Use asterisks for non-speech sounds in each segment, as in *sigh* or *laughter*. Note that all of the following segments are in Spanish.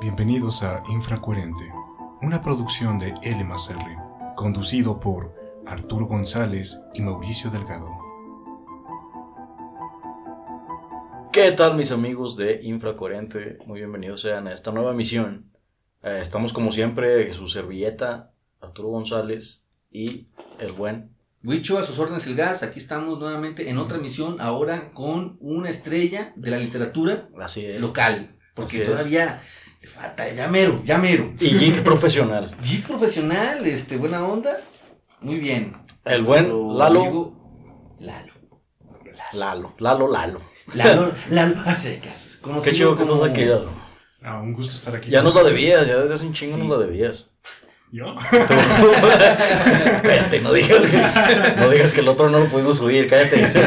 Bienvenidos a Infracoherente, una producción de L más R, conducido por Arturo González y Mauricio Delgado. ¿Qué tal mis amigos de Infracoherente? Muy bienvenidos sean a esta nueva misión. Eh, estamos como siempre, su servilleta, Arturo González y el buen Huicho, a sus órdenes el gas, aquí estamos nuevamente en otra misión, ahora con una estrella de la literatura Así es. local. Porque Así es. Le falta, ya mero, ya mero. Y geek profesional. *laughs* Geek profesional, este, buena onda, muy bien. El buen Nuestro Lalo. amigo Lalo. Lalo, Lalo, Lalo. Lalo, *laughs* Lalo a secas. Qué chido que estás aquí, Lalo. Ah, un gusto estar aquí. Ya nos la debías, ya desde hace un chingo Sí. nos la debías. ¿Yo? *laughs* cállate, no digas, que, no digas que el otro no lo pudimos subir, cállate. Sí,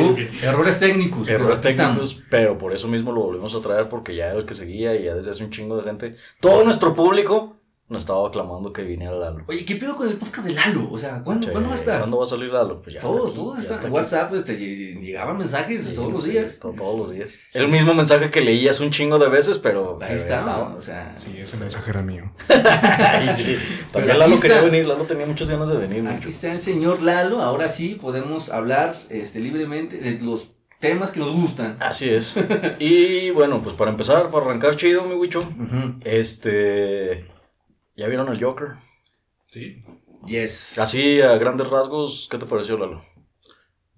uh, errores técnicos. pero Errores estamos. técnicos, pero por eso mismo lo volvimos a traer porque ya era el que seguía y ya desde hace un chingo de gente. Todo nuestro público nos estaba aclamando que viniera Lalo. Oye, ¿qué pedo con el podcast de Lalo? O sea, ¿cuándo, ¿cuándo va a estar? ¿Cuándo va a salir Lalo? Pues ya está todos, aquí, todos ya están. está En. WhatsApp este, lle- llegaban mensajes Sí, todos los sí, días. to- todos los días. El mismo mensaje que leías un chingo de veces, pero. Ahí pero está, estaba. o sea. Sí, ese mensaje era mío. *laughs* Sí. También Lalo quería está. venir, Lalo tenía muchas ganas de venir. Aquí mucho. está el señor Lalo, ahora sí podemos hablar este, libremente de los temas que nos gustan. Así es. Y bueno, pues para empezar, para arrancar chido, mi. Ujú. Este. ¿Ya vieron el Joker? Sí. Yes. Así, a grandes rasgos, ¿qué te pareció, Lalo?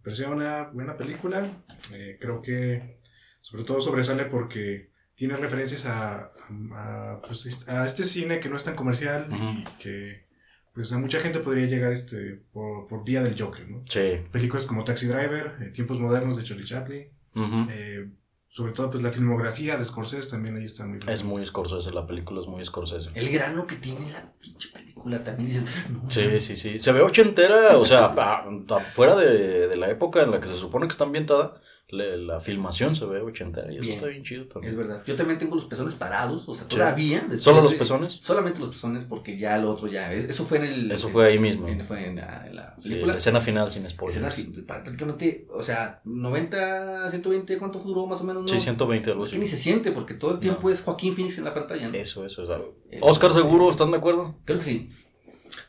Parecía una buena película. Eh, creo que sobre todo sobresale porque tiene referencias a, a, pues, a este cine que no es tan comercial y que pues a mucha gente podría llegar este por, por vía del Joker, ¿no? Sí. Películas como Taxi Driver, eh, Tiempos Modernos de Charlie Chaplin, Ujú. eh, sobre todo pues la filmografía de Scorsese también ahí está muy Es muy Scorsese, la película es muy Scorsese. El grano que tiene la pinche película también dices. no, Sí, sí, sí. Se ve ochentera, o sea, *laughs* a- a- fuera de, de la época en la que se supone que está ambientada, la filmación se ve ochentera y eso Bien. está bien chido también. Es verdad. Yo también tengo los pezones parados, o sea, Sí. todavía. ¿Solo los de- pezones? Solamente los pezones porque ya lo otro ya. Eso fue en el. Eso fue ahí mismo. en- fue en la, en la Sí, película. la escena final sin spoilers. Escena prácticamente, o sea, 90, 120, ¿cuánto duró más o menos? No? Sí, 120, algo Es que así. ni se siente porque todo el tiempo No. es Joaquín Phoenix en la pantalla. ¿no? Eso, eso. es algo. Es- Oscar seguro, ¿están de acuerdo? Creo que sí.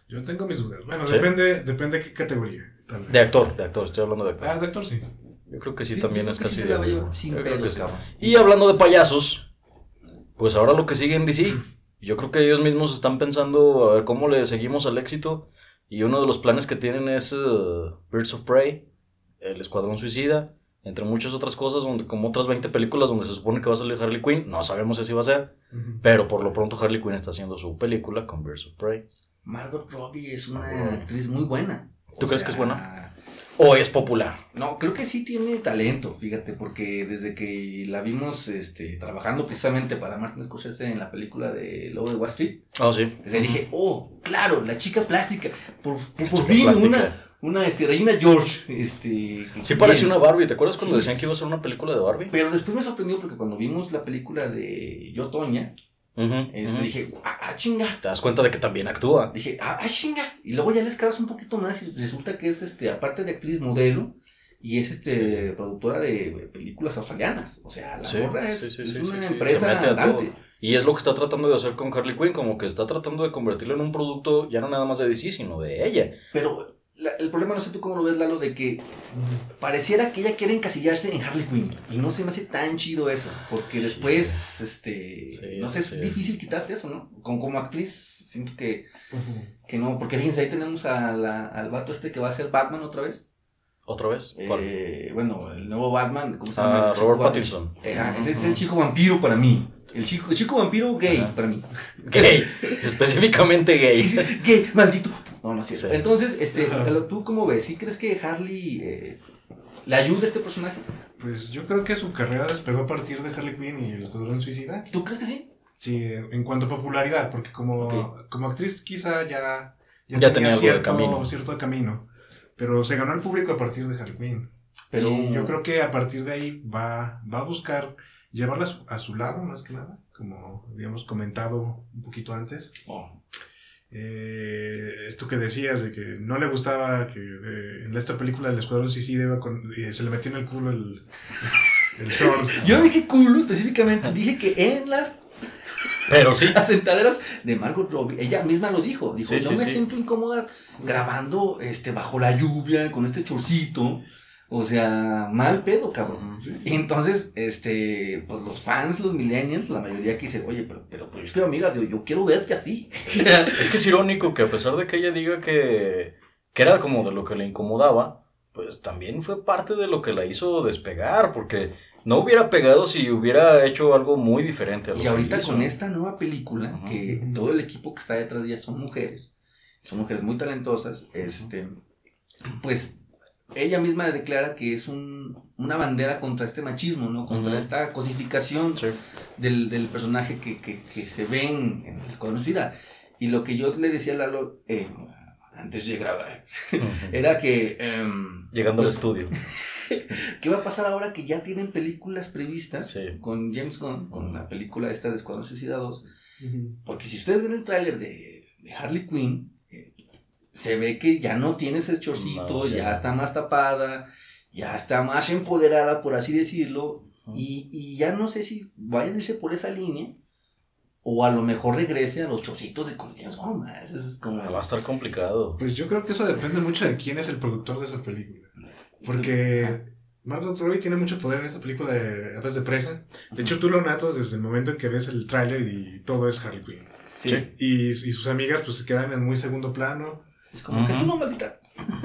Yo tengo mis dudas. Bueno, ¿Sí? depende, depende de qué categoría. De actor, de actor, estoy hablando de actor. Ah, de actor sí. Yo creo que sí, Sí, también es casi sí sí. Y hablando de payasos, pues ahora lo que sigue en DC, yo creo que ellos mismos están pensando a ver cómo le seguimos al éxito. Y uno de los planes que tienen es eh, Birds of Prey, El Escuadrón Suicida, entre muchas otras cosas, donde, como otras 20 películas donde se supone que va a salir Harley Quinn. No sabemos si así va a ser, pero por lo pronto Harley Quinn está haciendo su película con Birds of Prey. Margot Robbie es una actriz muy buena. ¿Tú O crees que es buena? ¿O es popular? No, creo que sí tiene talento, fíjate, porque desde que la vimos este, trabajando precisamente para Martin Scorsese en la película de Lobo de Wall Street, Ah, sí. desde ahí dije, oh, claro, la chica plástica, por, por Chica fin plástica. una, una este, Regina George, este... Sí parece bien. una Barbie. ¿Te acuerdas cuando Sí. decían que iba a ser una película de Barbie? Pero después me sorprendió porque cuando vimos la película de Yo Toña, Ujú, este, dije, ah, ah, chinga, Te das cuenta de que también actúa. Dije, ah, ah, chinga. Y luego ya le escabas un poquito más y resulta que es, este, aparte de actriz modelo, y es, este, productora de películas australianas. O sea, la Sí, morra es, sí, sí, es una sí, sí, se empresa andante. Y es lo que está tratando de hacer con Harley Quinn, como que está tratando de convertirlo en un producto ya no nada más de DC, sino de ella. Pero la- el problema, no sé tú cómo lo ves, Lalo, de que pareciera que ella quiere encasillarse en Harley Quinn. Y no se me hace tan chido eso. Porque después, este, Sí, no sé, es sí. difícil quitarte eso, ¿no? Como, como actriz, siento que, que no. Porque fíjense, ahí tenemos a la- al vato este que va a ser Batman otra vez. ¿Otra vez? Eh, bueno, el nuevo Batman, ¿cómo se llama? Ah, chico Robert. Pattinson. Eh, ese es el chico vampiro para mí. El chico, el chico vampiro gay Ajá. para mí. *laughs* Gay. Específicamente gay. *laughs* Gay, maldito. No, no es cierto. Sí. Entonces, este, ¿tú cómo ves? ¿Sí crees que Harley eh, le ayuda a este personaje? Pues yo creo que su carrera despegó a partir de Harley Quinn y el Escuadrón Suicida. ¿Tú crees que sí? Sí, en cuanto a popularidad, porque como, Ok. como actriz quizá ya, Ya tenía algo de cierto, camino. cierto camino. Pero se ganó el público a partir de Harley Quinn. Pero Y yo creo que a partir de ahí va, va a buscar llevarla a su, a su lado, más que nada, como habíamos comentado un poquito antes. Oh, Eh, esto que decías de que no le gustaba que eh, en esta película el Escuadrón Suicida iba con, eh, se le metía en el culo el, *laughs* el short. Yo no dije culo específicamente, dije que en las Pero sí. Las *laughs* sentaderas de Margot Robbie, ella misma lo dijo, dijo, Sí, no sí, me sí. siento incómoda grabando este bajo la lluvia con este chorcito. O sea, mal pedo, cabrón. Sí. Y entonces, este, pues los fans, los millennials, la mayoría que dice, oye, pero, pero, pues es que amiga, yo, yo quiero verte así. *laughs* Es que es irónico que a pesar de que ella diga que, que era como de lo que le incomodaba, pues también fue parte de lo que la hizo despegar, porque no hubiera pegado si hubiera hecho algo muy diferente a lo y que ahorita hizo. con esta nueva película, que todo el equipo que está detrás de ella son mujeres, son mujeres muy talentosas, este, pues ella misma declara que es un, una bandera contra este machismo, ¿no? Contra esta cosificación Sí. del, del personaje que, que, que se ven en el Escuadrón Suicida. Y lo que yo le decía a Lalo, eh, antes de grabar, *laughs* era que... em, Llegando pues, al estudio. *laughs* ¿Qué va a pasar ahora que ya tienen películas previstas Sí. con James Gunn, con la película esta de Escuadrón Suicida 2? Ujú. Porque si ustedes ven el tráiler de, de Harley Quinn, se ve que ya no tiene ese chorcito, No, ya está más tapada, ya está más empoderada, por así decirlo, y, y ya no sé si vayan a irse por esa línea, o a lo mejor regrese a los chorcitos de James Gunn. Eso es como... Va a estar complicado. Pues yo creo que eso depende mucho de quién es el productor de esa película. Porque Margot Robbie tiene mucho poder en esta película de Aves de Presa. De hecho, tú lo notas desde el momento en que ves el tráiler y todo es Harley Quinn. Sí. Sí. Y, y sus amigas pues se quedan en muy segundo plano. Es como que tú no, maldita.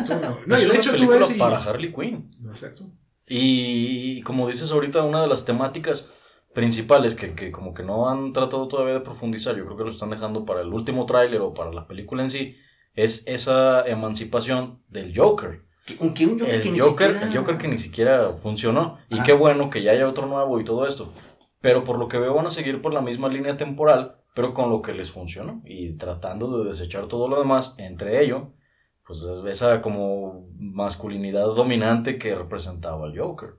Tú no. *laughs* No, es y de una hecho tú película ves y... para Harley Quinn. Exacto. Y como dices ahorita, una de las temáticas principales que, que como que no han tratado todavía de profundizar, yo creo que lo están dejando para el último tráiler o para la película en sí, es esa emancipación del Joker. Que- un Joker que El ni Joker, siquiera- el Joker que ni siquiera funcionó. Y Ajá. qué bueno que ya haya otro nuevo y todo esto. Pero por lo que veo van a seguir por la misma línea temporal, pero con lo que les funcionó. Y tratando de desechar todo lo demás, entre ello, pues es esa como masculinidad dominante que representaba el Joker.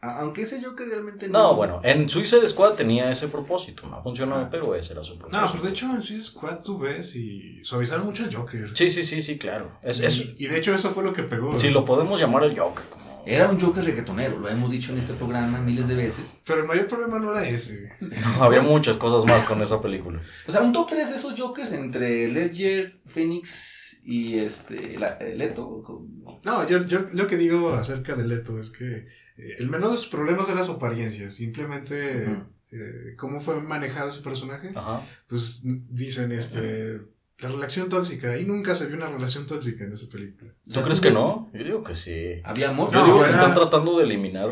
Aunque ese Joker realmente No, bueno, en Suicide Squad tenía ese propósito, no funcionó, Ah. pero ese era su propósito. No, pues de hecho en Suicide Squad tú ves y suavizaron mucho el Joker. Sí, sí, sí, sí, claro. Es, es- Y, y de hecho eso fue lo que pegó. si lo podemos llamar el Joker. Como... Era un Joker reggaetonero, lo hemos dicho en este programa miles de veces. Pero el mayor problema no era ese. No, había muchas cosas más con esa película. O sea, un top 3 de esos Jokers entre Ledger, Phoenix y este la- eh, Leto. No, yo, yo lo que digo acerca de Leto es que eh, el menor de sus problemas era su apariencia. Simplemente eh, cómo fue manejado su personaje. Ajá. Pues dicen este la relación tóxica. Y nunca se vio una relación tóxica en esa película. ¿Tú crees que no? Yo digo que sí. Había amor. Yo No, digo que están tratando de eliminar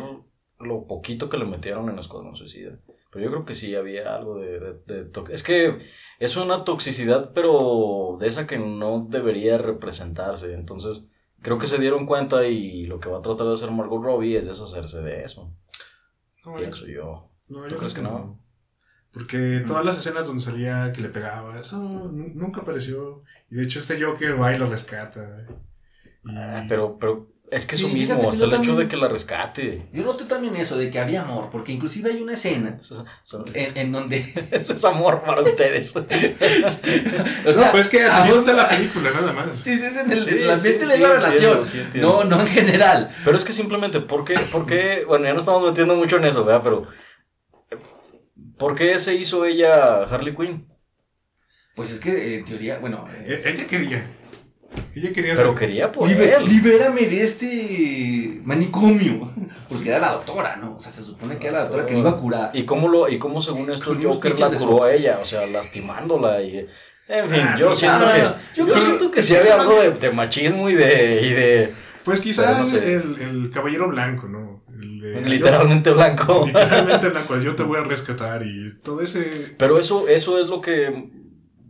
lo poquito que le metieron en Escuadrón Suicida. Pero yo creo que sí había algo de, de- de to- Es que es una toxicidad, pero de esa que no debería representarse. Entonces, creo que se dieron cuenta y lo que va a tratar de hacer Margot Robbie es deshacerse de eso. No, Pienso yo. no, ¿Tú yo crees que no? Porque todas las escenas donde salía que le pegaba, eso nu- nunca apareció. Y de hecho este Joker va y lo rescata. Y- Ah, pero, pero es que eso Sí, mismo, hasta el hecho también- de que la rescate. Yo noté también eso de que había amor, porque inclusive hay una escena Eso, eso- en, en donde. *laughs* eso es amor para ustedes. *laughs* o no, sea, pues es que amor- disfruta la película nada más. Sí, sí, es en el, Sí, el ambiente sí, de sí, la entiendo, relación. entiendo. no, no en general. Pero es que simplemente, ¿por qué, por qué? Bueno, ya no estamos metiendo mucho en eso, ¿verdad? Pero, ¿por qué se hizo ella Harley Quinn? Pues es que eh, en teoría, bueno. E- es- Ella quería. Ella quería Pero ser- quería por Libe- él. libérame de este manicomio. *laughs* Porque era la doctora, ¿no? O sea, se supone que era la doctora que lo iba a curar. ¿Y cómo, lo, y cómo según esto el Joker la curó a ella? O sea, lastimándola y... En fin, Ah, yo siento que... Yo, Yo creo- siento que sí había algo de, machismo y de... Y de Pues quizá Pero no sé. el, el caballero blanco, ¿no? De- literalmente blanco. literalmente blanco. Yo te voy a rescatar y todo ese. Pero eso, eso es lo que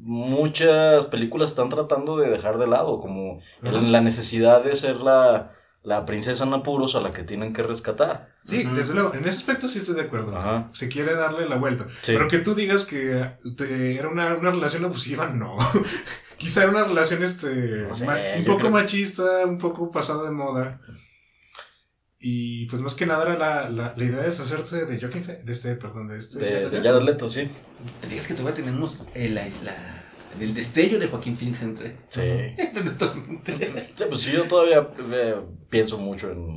muchas películas están tratando de dejar de lado, como el- la necesidad de ser la, la princesa en apuros a la que tienen que rescatar. Sí, desde luego. En ese aspecto sí estoy de acuerdo. Ajá. Se quiere darle la vuelta. Sí. Pero que tú digas que te- era una, una relación abusiva, no. *laughs* Quizá era una relación este, No sé, ma- un poco creo- machista, un poco pasada de moda. Y pues más que nada era la, la, la idea de deshacerse de Joaquin de este, perdón, de este. De, Jared de Leto. Jared Leto, sí. Te fijas que todavía tenemos el, la, la- el destello de Joaquín Phoenix entre, Sí. *laughs* entre nuestra mente. Sí, pues sí, yo todavía eh, pienso mucho en,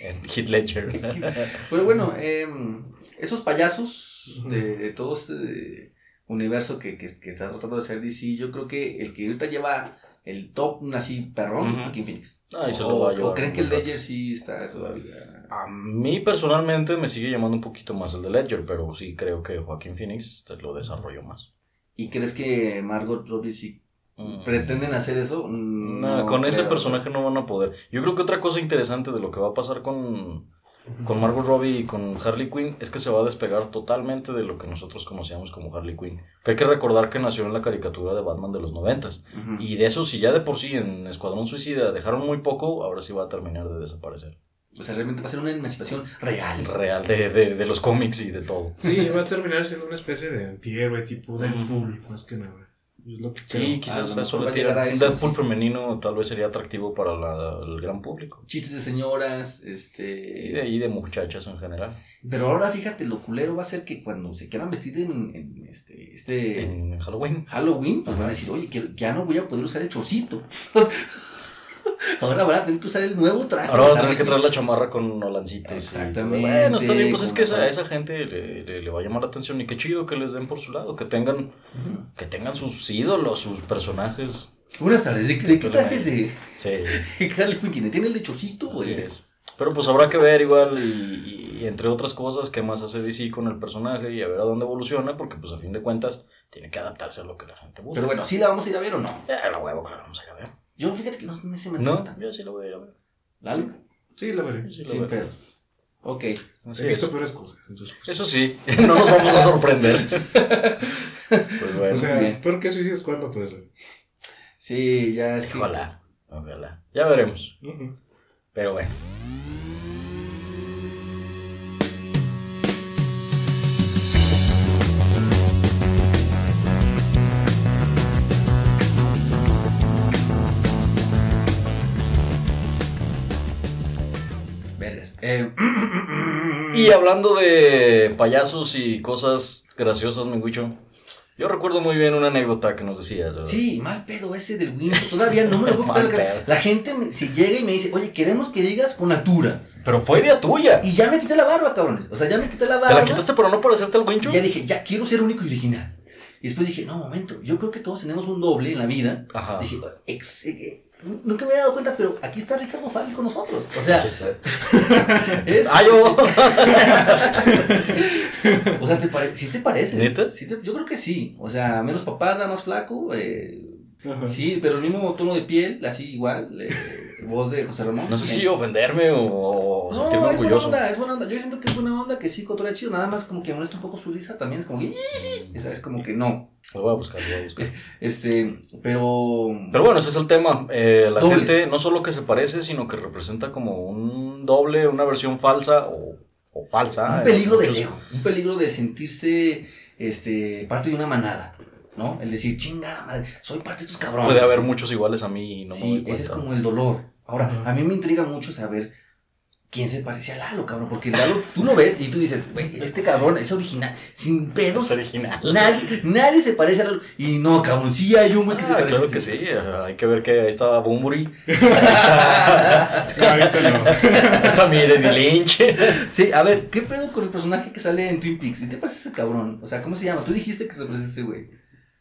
en Heath Ledger. *laughs* Pero bueno, em, esos payasos de, de todo este universo que, que, que está tratando de hacer DC, yo creo que el que ahorita lleva el top así perrón. Joaquin Phoenix. Ah, y se o, lo va a o llevar creen que el. Ledger sí está todavía. A mí personalmente me sigue llamando un poquito más el de Ledger, pero sí creo que Joaquín Phoenix este, lo desarrolló más. ¿Y crees que Margot Robbie sí Mm. pretenden hacer eso? No, con ese personaje no van a poder. Yo creo que otra cosa interesante de lo que va a pasar con, con Margot Robbie y con Harley Quinn es que se va a despegar totalmente de lo que nosotros conocíamos como Harley Quinn. Que hay que recordar que nació en la caricatura de Batman de los noventas. Ujú. Y de eso, si ya de por sí en Escuadrón Suicida dejaron muy poco, ahora sí va a terminar de desaparecer. O sea, realmente va a ser una emancipación real. Real, de, de, de los cómics y de todo. Sí, va a terminar siendo una especie de antihéroe tipo Deadpool, más que nada. Sí, quizás a lo eso le tira. Un Deadpool sí. femenino tal vez sería atractivo para la- el gran público. Chistes de señoras, Y de este... ahí de muchachas en general. Pero ahora fíjate, lo culero va a ser que cuando se quieran vestir en, en este, este En Halloween. Halloween, pues van a decir, oye, que ya no voy a poder usar el chorcito. *laughs* ahora van a tener que usar el nuevo traje. Ahora van a tener que traer la chamarra con nolancitos. y Exactamente. Bueno, está bien, pues es que esa, esa gente le, le- le va a llamar la atención y qué chido que les den por su lado, que tengan, que tengan sus ídolos, sus personajes. Buenas tardes, ¿de, de qué trajes de Sí, *laughs* Quinn tiene? ¿Tiene el de chorcito o así el de- es. Pero pues habrá que ver igual y, y entre otras cosas qué más hace DC con el personaje y a ver a dónde evoluciona, porque pues a fin de cuentas tiene que adaptarse a lo que la gente busca. Pero bueno, ¿sí la vamos a ir a ver o no? Ya, la huevo, que la vamos a ir a ver. Yo fíjate que no, no se me No, yo sí la voy a ir a ver. ¿Lalo? Sí, la veré. Sí la Sin veré. pedos. Ok. Así He visto es. peores cosas. Entonces, pues, Eso sí, *laughs* no nos vamos a sorprender. *laughs* pues bueno. o sea, bien. ¿por qué suicidas cuándo? Pues. Sí, ya es que... Ojalá, ojalá. Ya veremos. Pero bueno. Hablando de payasos y cosas graciosas, Minguicho, yo recuerdo muy bien una anécdota que nos decías. ¿verdad? sí, mal pedo ese del Windows. Todavía no me lo *laughs* puedo quitar de la gente me- si llega y me dice, oye, queremos que digas con altura. Pero fue idea tuya. Y ya me quité la barba, cabrones. O sea, ya me quité la ¿Te barba. la quitaste por no parecerte al Wincho? Y ya dije, ya quiero ser único y original. Y después dije, no, momento, yo creo que todos tenemos un doble en la vida. Ajá. Dije, ex- eh, eh, nunca me había dado cuenta, pero aquí está Ricardo Farri con nosotros. O sea, Aquí está. *laughs* es, ¡Ah, *laughs* o sea, ¿te pare- ¿sí te parece? ¿Neta? Sí te- yo creo que sí. O sea, menos papada, más flaco. eh, Ajá. sí, pero el mismo tono de piel, así igual. eh, voz de José Ramón. No sé si ofenderme o, No, sentirme es buena onda, es buena onda. Yo siento que es buena onda, que sí, cotorrea chido. Nada más como que molesta un poco su risa también. Es como que. Esa es como que no. Lo voy a buscar, lo voy a buscar. *laughs* Este, pero. Pero bueno, ese es el tema. Eh, la Dobles. gente no solo que se parece, sino que representa como un doble, una versión falsa o, o falsa. un peligro del muchos- ego. Un peligro de sentirse este, parte de una manada. ¿No? El decir, chingada madre, soy parte de estos cabrones. Puede haber muchos iguales a mí y no me sí, doy ese es cuenta. como el dolor. Ahora, a mí me intriga mucho saber quién se parece a Lalo, cabrón. Porque Lalo, tú lo ves y tú dices, güey, este cabrón es original, sin pedos. Es original. Nadie, nadie se parece a Lalo. Y no, cabrón, sí hay un güey que se Ah, parece. claro que sí, hay que ver que ahí está Bumburi, *laughs* No, ahorita no. ahí *laughs* está mi David Lynch. Sí, a ver, ¿qué pedo con el personaje que sale en Twin Peaks? ¿Y te parece ese cabrón? O sea, ¿cómo se llama? Tú dijiste que representa ese güey.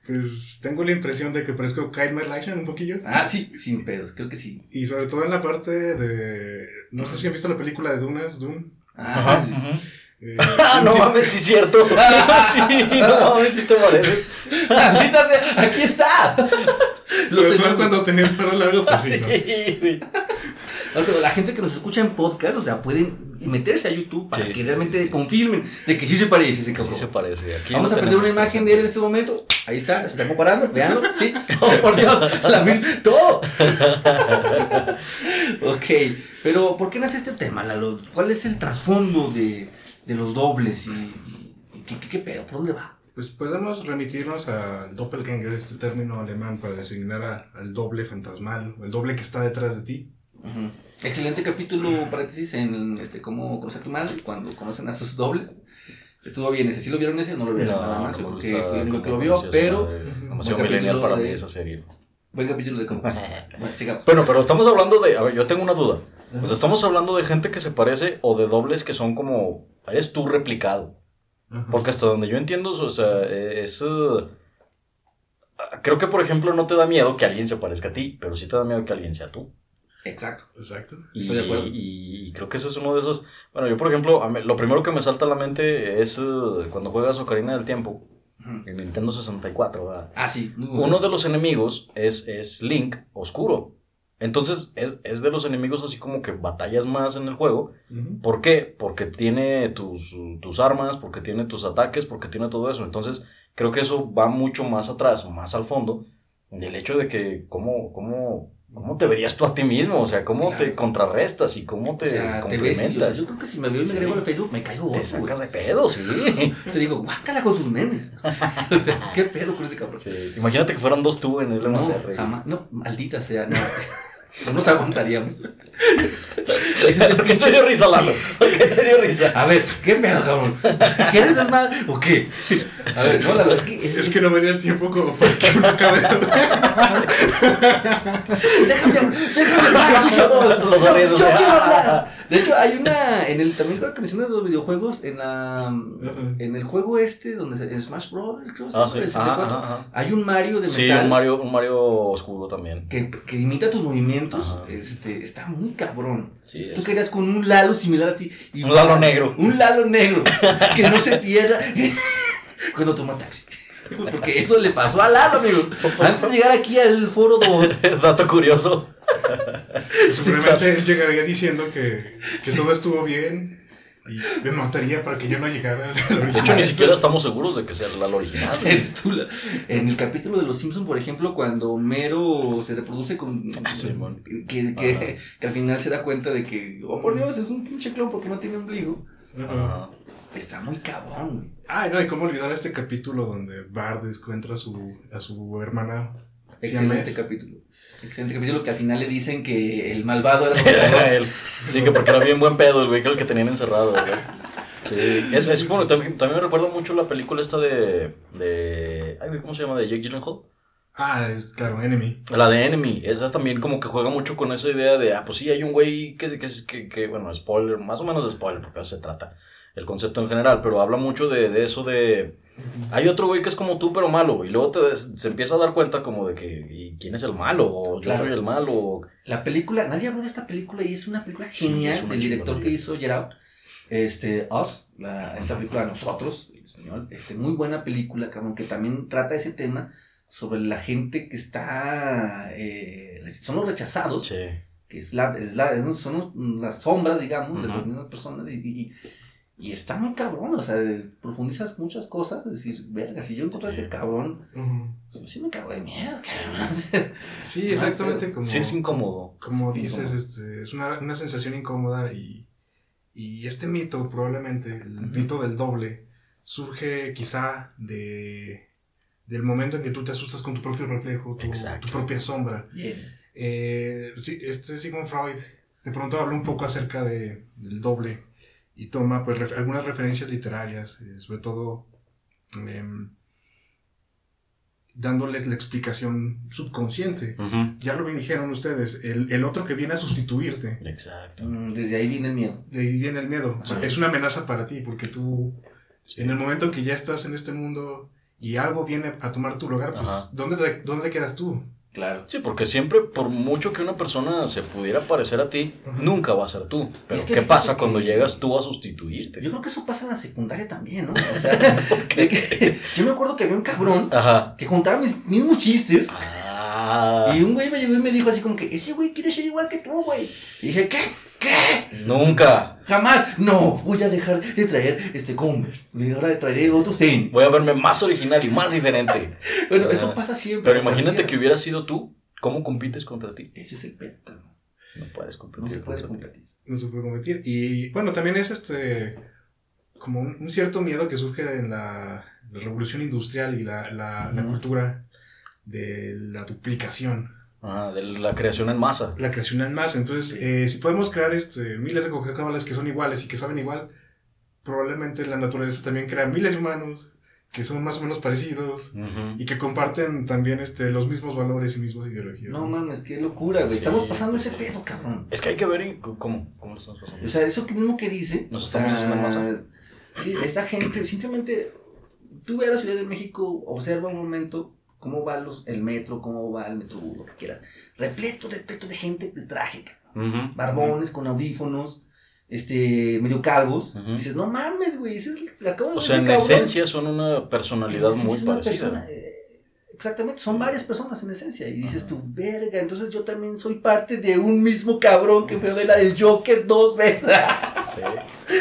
Pues tengo la impresión de que parezco Kyle MacLachlan un poquillo. Ah, sí, sin pedos, creo que sí. Y sobre todo en la parte de. No sé si han visto la película de Dunas, Dune. Ah, sí. Eh, *laughs* Ah, no tipo- mames, sí es cierto. *laughs* sí, no mames, sí te pareces. Aquí está. Sobre todo cuando tenía el pelo largo, pues sí, Sí, ¿no? la gente que nos escucha en podcast, o sea, pueden meterse a YouTube para Sí, que sí, realmente sí, sí. confirmen de que sí se parece ese cabrón. Sí se parece. Aquí Vamos a prender tenemos una imagen de él en este momento. Ahí está, se está comparando. Veanlo. Sí. *laughs* Oh, por Dios. La misma. Todo. *laughs* ok. Pero, ¿por qué nace este tema, Lalo? ¿Cuál es el trasfondo de, de los dobles? ¿Y, y qué, qué, qué pedo? ¿Por dónde va? Pues podemos remitirnos al Doppelganger, este término alemán para designar a- al doble fantasmal, o el doble que está detrás de ti. Ujú. Excelente capítulo, paréntesis, en este cómo conocer a tu madre, cuando conocen a sus dobles. Estuvo bien ese. ¿Sí lo vieron ese o no lo vieron? Nada más. me Yo creo que gusta fui el único que lo vio, pero. Demasiado capítulo para de- mí esa serie. buen capítulo de cómo. *laughs* Bueno, sigamos. Bueno, pero estamos hablando de. A ver, yo tengo una duda. O sea, estamos hablando de gente que se parece o de dobles que son como. Eres tú replicado. Ajá. Porque hasta donde yo entiendo, o sea, eh, es... eh, creo que, por ejemplo, no te da miedo que alguien se parezca a ti, pero sí te da miedo que alguien sea tú. Exacto. Exacto. Y, Estoy de acuerdo. y- y creo que ese es uno de esos... Bueno, yo, por ejemplo, mí- lo primero que me salta a la mente es eh, cuando juegas Ocarina del Tiempo, en Nintendo 64, ¿verdad? Ah, sí. Uno de los enemigos es, es Link oscuro. Entonces es, es de los enemigos así como que batallas más en el juego. ¿Por qué? Porque tiene tus, tus armas, porque tiene tus ataques, porque tiene todo eso. Entonces creo que eso va mucho más atrás, más al fondo, del hecho de que cómo, cómo, cómo te verías tú a ti mismo, o sea, cómo Claro. te contrarrestas y cómo te o sea, te ves y, o sea, complementas. yo creo que si me veo y me Sí. agrego al Facebook, me caigo te sacas güey. de pedo, sí. *laughs* O sea, digo, guácala con sus memes. *laughs* o sea, ¿qué pedo con ese cabrón? Sí, Imagínate que fueran dos tú en el No, MCR. jamás. No, maldita sea, no. *laughs* No nos aguantaríamos. *laughs* Es *laughs* ¿Por qué te dio risa, Lalo? ¿Por qué te dio risa? A ver, ¿qué pedo, cabrón? ¿Quieres desmadre o qué? A ver, no, la verdad es que. Es que no venía el tiempo como para que uno acabe de hablar. *laughs* Déjame, déjame hablar. Los Yo- yo de- quiero hablar. De hecho, hay una. En el, también creo que mencionas los videojuegos. En la. En el juego este, donde se, en Smash Bros. Creo Ah, sí. el Ajá, 64, ajá, ajá. Hay un Mario de Sí, metal. un Mario, un Mario oscuro también. Que, que imita tus movimientos. Ajá. Este, está muy cabrón. Sí, Tú querías con un Lalo similar a ti. y- Un Lalo negro. Un Lalo negro. *laughs* que no se pierda *laughs* cuando toma taxi. Porque eso le pasó a Lalo, amigos. *laughs* Antes de llegar aquí al foro 2. Dato curioso. Simplemente él llegaría diciendo que, que todo estuvo bien y me mataría para que yo no llegara al De original. hecho, ni siquiera estamos seguros de que sea el original. Eres tú la- En el capítulo de Los Simpsons, por ejemplo, cuando Homero se reproduce con. Ah, Simón. que, que, que al final se da cuenta de que, oh por Dios, es un pinche clon porque no tiene ombligo. Ajá. Está muy cabrón, güey. Ay, no, y cómo olvidar este capítulo donde Bart encuentra a su, a su hermana. Excelente siamés. capítulo. Excelente capítulo que al final le dicen que el malvado era *laughs* Era él. Sí, que porque era bien buen pedo el güey que era el que tenían encerrado, ¿verdad? Sí. Es, es bueno, también, también me recuerda mucho la película esta de. de ay, güey, ¿cómo se llama? De Jake Gyllenhaal. Ah, es claro, Enemy. La de Enemy, esa es también como que juega mucho con esa idea de, ah, pues sí, hay un güey que, que, que, que, bueno, spoiler, más o menos spoiler, porque de eso se trata el concepto en general, pero habla mucho de, de eso de, hay otro güey que es como tú, pero malo, y luego te, se empieza a dar cuenta como de que, ¿y quién es el malo? O yo Claro. soy el malo, o- La película, nadie habló de esta película y es una película Sí, genial una del director que hizo Out. Este, Us, la- esta película Nosotros, en español. Este, muy buena película, cabrón, que también trata ese tema sobre la gente que está. eh, son los rechazados, Sí. que es la, es la, es- son las sombras, digamos, de las mismas personas y. y- y está muy cabrón, o sea, profundizas muchas cosas, es decir, verga, si yo encontré a ese cabrón, pues sí me cago de miedo, cabrón. Sí, exactamente como, Sí, es incómodo. como Sí, dices, este, es una, una sensación incómoda y, y este mito, probablemente, el mito del doble, surge quizá de del momento en que tú te asustas con tu propio reflejo, tu, tu propia sombra. Bien. Eh, sí, este Sigmund Freud de pronto habla un poco acerca de, del doble y toma pues ref- algunas referencias literarias, eh, sobre todo em, dándoles la explicación subconsciente. Ya lo bien dijeron ustedes, el, el otro que viene a sustituirte, Exacto. Mm, Desde ahí viene el miedo. de ahí viene el miedo. O sea, Ajá. es una amenaza para ti, porque tú, en el momento en que ya estás en este mundo y algo viene a tomar tu lugar, pues, Ajá. ¿dónde, te- ¿dónde quedas tú? Claro. Sí, porque siempre, por mucho que una persona se pudiera parecer a ti, nunca va a ser tú. Pero Es que ¿qué pasa que- cuando llegas tú a sustituirte? Yo creo que eso pasa en la secundaria también, ¿no? O sea, *laughs* de que- *laughs* yo me acuerdo que había un cabrón Ajá. que contaba mis mismos chistes. Ah, Y un güey me llegó y me dijo así como que, ese güey quiere ser igual que tú, güey. Y dije, ¿qué? ¿Qué? nunca. Jamás. No, voy a dejar de traer este Converse. Y ahora traeré otros tenis. Voy a verme más original y más diferente. *laughs* Bueno, eso pasa siempre. Pero imagínate Parecía. que hubiera sido tú. ¿Cómo compites contra ti? Ese es el pedo. No puedes competir No se puede competir. no se puede competir. Y bueno, también es este como un, un cierto miedo que surge en la, la revolución industrial y la, la, cultura de la duplicación, Ah, de la creación en masa. la creación en masa. Entonces, Sí. eh, si podemos crear este, miles de Coca-Colas que son iguales y que saben igual, probablemente la naturaleza también crea miles de humanos que son más o menos parecidos Ujú. y que comparten también este, los mismos valores y mismas ideologías. No mames, qué locura, güey. Sí. Estamos pasando ese pedo, cabrón. Es que hay que ver cómo, cómo lo estamos pasando. O sea, eso mismo que dice. Nos estamos haciendo en masa. Sí, esta gente, simplemente, tú ve a la Ciudad de México, observa un momento cómo va los, el metro, cómo va el metro, lo que quieras. Repleto, repleto de gente de traje, cabrón. Ujú. barbones con audífonos, este, medio calvos. Ujú. Dices, no mames, güey, ese es, acabo de O sea, en cabrón". esencia son una personalidad muy parecida. persona, eh, exactamente, son varias personas en esencia. Y dices tú, verga, entonces yo también soy parte de un mismo cabrón que fue a ver la del Joker dos veces. *laughs* Sí.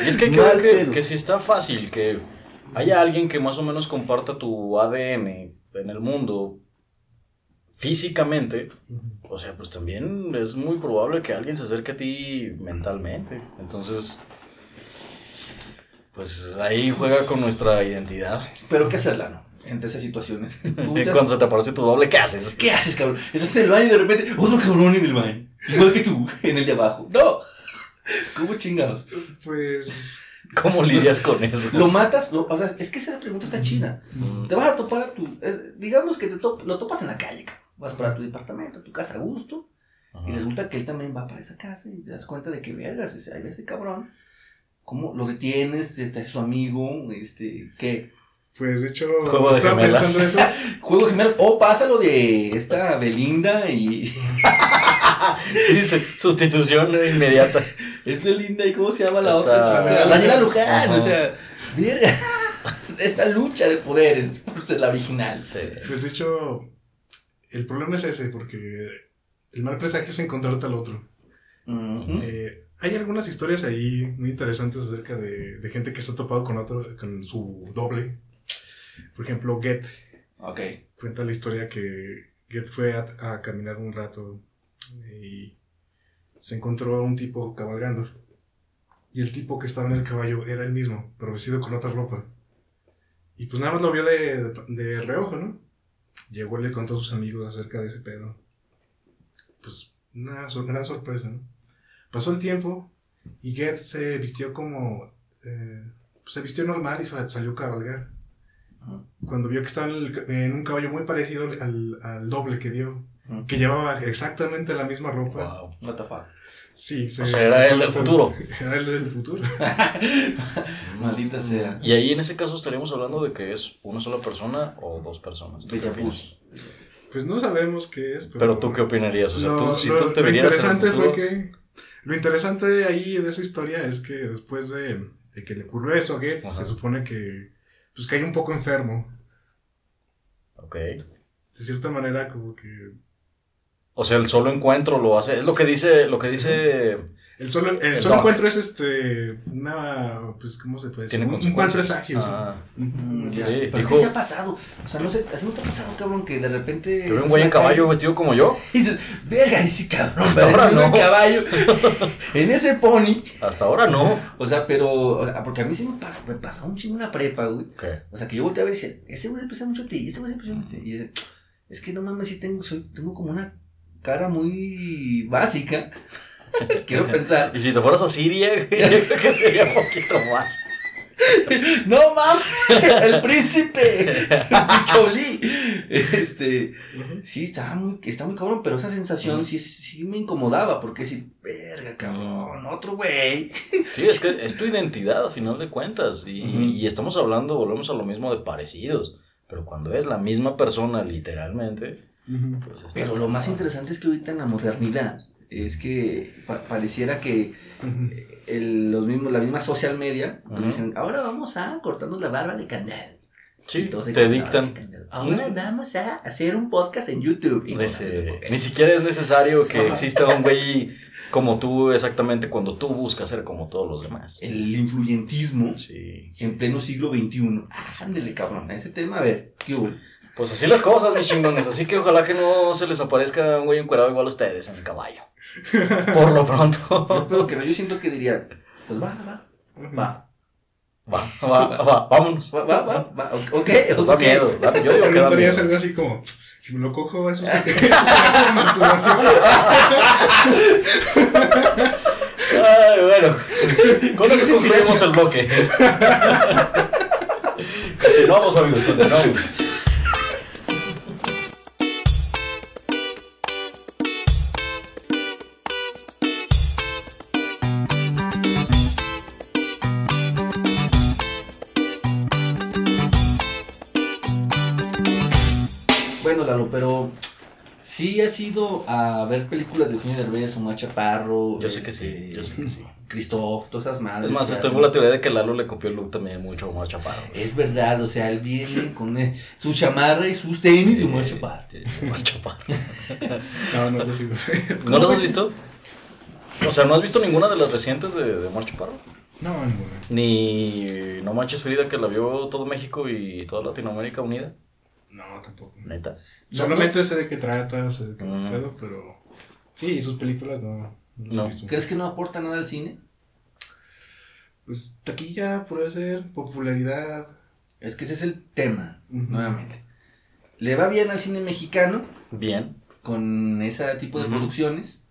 Y es que hay que que si está fácil que haya alguien que más o menos comparta tu ADN en el mundo físicamente, o sea, pues también es muy probable que alguien se acerque a ti mentalmente. Entonces, pues ahí juega con nuestra identidad. Pero ¿qué hacer, Lano? Entre esas situaciones. *laughs* Te- Cuando se te aparece tu doble, ¿qué haces? ¿Qué haces, cabrón? Estás en el baño y de repente, otro cabrón en el baño. Igual que tú, en el de abajo. No. ¿Cómo chingados? Pues. *laughs* ¿Cómo lidias con eso? ¿Lo matas? Lo- o sea, es que esa pregunta está chida. Mm. Te vas a topar a tu. es- digamos que te top- lo topas en la calle, cabrón. Vas para tu departamento, tu casa a gusto. Ajá. Y resulta que él también va para esa casa y te das cuenta de que vergas, ese, ahí va ese cabrón. ¿Cómo lo detienes? Este, es su amigo, este, ¿qué? Pues de hecho. Juego de estaba gemelas. pensando eso. *laughs* Juego de gemelos. O pasa lo de esta Belinda y. *laughs* Sí, sustitución inmediata. Es Belinda y ¿cómo se llama la Está- otra chica? Daniela Luján, Ajá. o sea, verga. *laughs* Esta lucha de poderes por ser la original. Sí. Pues de hecho. El problema es ese, porque. El mal presagio es encontrarte al otro. Eh, hay algunas historias ahí muy interesantes acerca de, de gente que se ha topado con otro, con su doble. Por ejemplo, Get Ok. cuenta la historia que Get fue a, a caminar un rato y se encontró a un tipo cabalgando. Y el tipo que estaba en el caballo era el mismo, pero vestido con otra ropa. Y pues nada más lo vio de, de, de reojo, ¿no? Llegó y le contó a sus amigos acerca de ese pedo. Pues una sor- gran sorpresa, ¿no? Pasó el tiempo y Get se vistió como... eh, pues, se vistió normal y sa- salió a cabalgar. Cuando vio que estaba en, el en un caballo muy parecido al, al doble que vio, Que llevaba exactamente la misma ropa. Wow. What the fuck. Sí, se- O sea, *laughs* era el del futuro. Era el del futuro. Maldita sea. Y ahí en ese caso estaríamos hablando de que es una sola persona o dos personas. Bus. Pues no sabemos qué es. Pero, Pero tú qué opinarías? O sea, tú, si lo- tú te lo verías en el interesante futuro. fue que. Lo interesante ahí de esa historia es que después de, de que le ocurrió eso a Gates, Ajá. se supone que. Pues cae un poco enfermo. Ok. De cierta manera, como que. O sea, el solo encuentro lo hace. Es lo que dice. Lo que dice. El solo, el El solo encuentro es este. Una. Pues, ¿cómo se puede decir? Tiene Un- un mal presagio. Ah, Mm, ya. Sí, Pero ¿qué se ha pasado? O sea, no sé, ¿a ti no te ha pasado, cabrón, que de repente. que ve un güey en caballo vestido como yo. *laughs* Y dices, verga, ese cabrón. Hasta ahora no. caballo. *laughs* en ese pony. Hasta ahora no. O sea, pero. o sea, porque a mí sí me pasa, me pasa un chingo en la prepa, güey. ¿Qué? O sea, que yo volteé a ver y decía, ese güey se mucho a ti, ese güey se mucho a ti. Y dice, es que no mames, sí tengo, soy, tengo como una cara muy básica. *laughs* Quiero pensar. Y si te fueras a Siria, güey, *laughs* yo creo que sería un poquito más. *laughs* ¡No mames! ¡El príncipe! ¡Picholi! Este. Sí, estaba muy, está muy cabrón, pero esa sensación sí, sí me incomodaba, porque decir, verga, cabrón, otro güey. Sí, es que es tu identidad a final de cuentas. Y estamos hablando, volvemos a lo mismo de parecidos. Pero cuando es la misma persona, literalmente, Pues está. Pero lo más interesante es que ahorita en la modernidad es que pa- pareciera que el- los mismos, la misma social media Ujú. dicen, ahora vamos a cortarnos la barba de candel. Sí, Entonces, te dictan. Ahora vamos a hacer un podcast en YouTube. Y ese-. Ni siquiera es necesario que Ajá. exista un güey como tú exactamente cuando tú buscas ser como todos los demás. El influyentismo Sí. en pleno siglo XXI. Ándele, cabrón. a Ese tema, a ver, ¿qué hubo? Pues así las cosas, mis chingones. Así que ojalá que no se les aparezca un güey encuerado igual a ustedes en el caballo. Por lo pronto. que no, yo siento que diría, pues va, va, va. Va, va, va, vámonos. Va, va, va, va, ok, Nos *laughs* da ok. miedo. da- Yo digo que da miedo. algo así como: si me lo cojo, eso *laughs* es eso es como masturbación. Ay, bueno. Con eso concluimos el bloque. Continuamos, amigos, continuamos. Sí has ido a ver películas de Eugenio Derbez, Omar Chaparro. Yo sé que este, sí, yo sé que sí. Christoph, todas esas madres. Es más, tengo hacen. la teoría de que Lalo le copió el look también mucho a Omar Chaparro. Es verdad, o sea, él viene con su chamarra y sus tenis de Omar Chaparro. Sí, Omar Chaparro. *laughs* No, no, yo sí. ¿No los has visto? O sea, ¿no has visto ninguna de las recientes de, de Omar Chaparro? No, ninguna. Ni No Manches Frida, que la vio todo México y toda Latinoamérica unida. No, tampoco. Neta. Solamente sé de qué trata, sé de qué Ujú. pedo, pero. Sí, y sus películas no. No. visto. ¿Crees que no aporta nada al cine? Pues taquilla, puede ser, popularidad. Es que ese es el tema, nuevamente. Le va bien al cine mexicano Bien. con ese tipo de producciones,